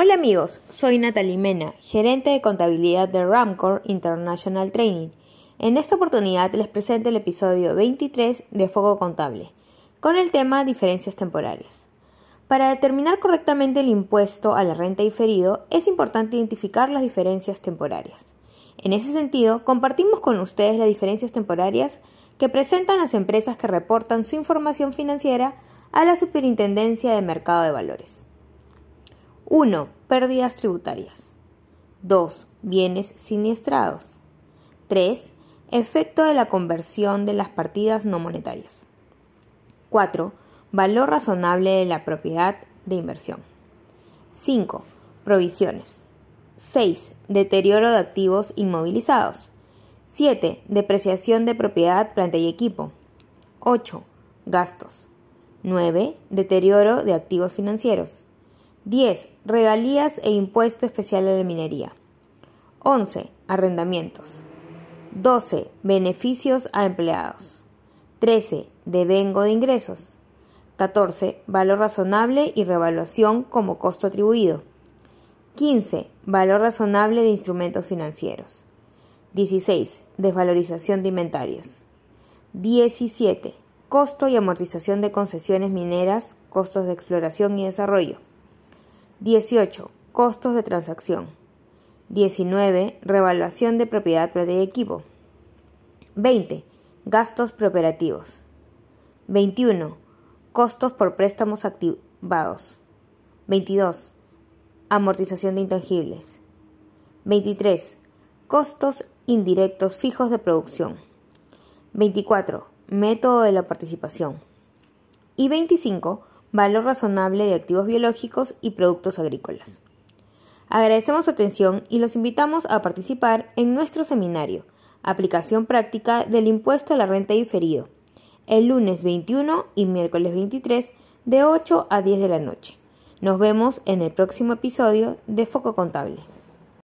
Hola amigos, soy Natalie Mena, gerente de contabilidad de Ramcor International Training. En esta oportunidad les presento el episodio 23 de Foco Contable, con el tema diferencias temporarias. Para determinar correctamente el impuesto a la renta diferido es importante identificar las diferencias temporarias. En ese sentido, compartimos con ustedes las diferencias temporarias que presentan las empresas que reportan su información financiera a la Superintendencia de Mercado de Valores. 1. Pérdidas tributarias. 2. Bienes siniestrados. 3. Efecto de la conversión de las partidas no monetarias. 4. Valor razonable de la propiedad de inversión. 5. Provisiones. 6. Deterioro de activos inmovilizados. 7. Depreciación de propiedad, planta y equipo. 8. Gastos. 9. Deterioro de activos financieros. 10. Regalías e impuesto especial a la minería. 11. Arrendamientos. 12. Beneficios a empleados. 13. Devengo de ingresos. 14. Valor razonable y revaluación como costo atribuido. 15. Valor razonable de instrumentos financieros. 16. Desvalorización de inventarios. 17. Costo y amortización de concesiones mineras, costos de exploración y desarrollo. 18. Costos de transacción. 19. Revaluación de propiedad de equipo. 20. Gastos preoperativos. 21. Costos por préstamos activados. 22. Amortización de intangibles. 23. Costos indirectos fijos de producción. 24. Método de la participación. Y 25. Valor razonable de activos biológicos y productos agrícolas. Agradecemos su atención y los invitamos a participar en nuestro seminario, Aplicación práctica del impuesto a la renta diferido el lunes 21 y miércoles 23 de 8 a 10 de la noche. Nos vemos en el próximo episodio de Foco Contable.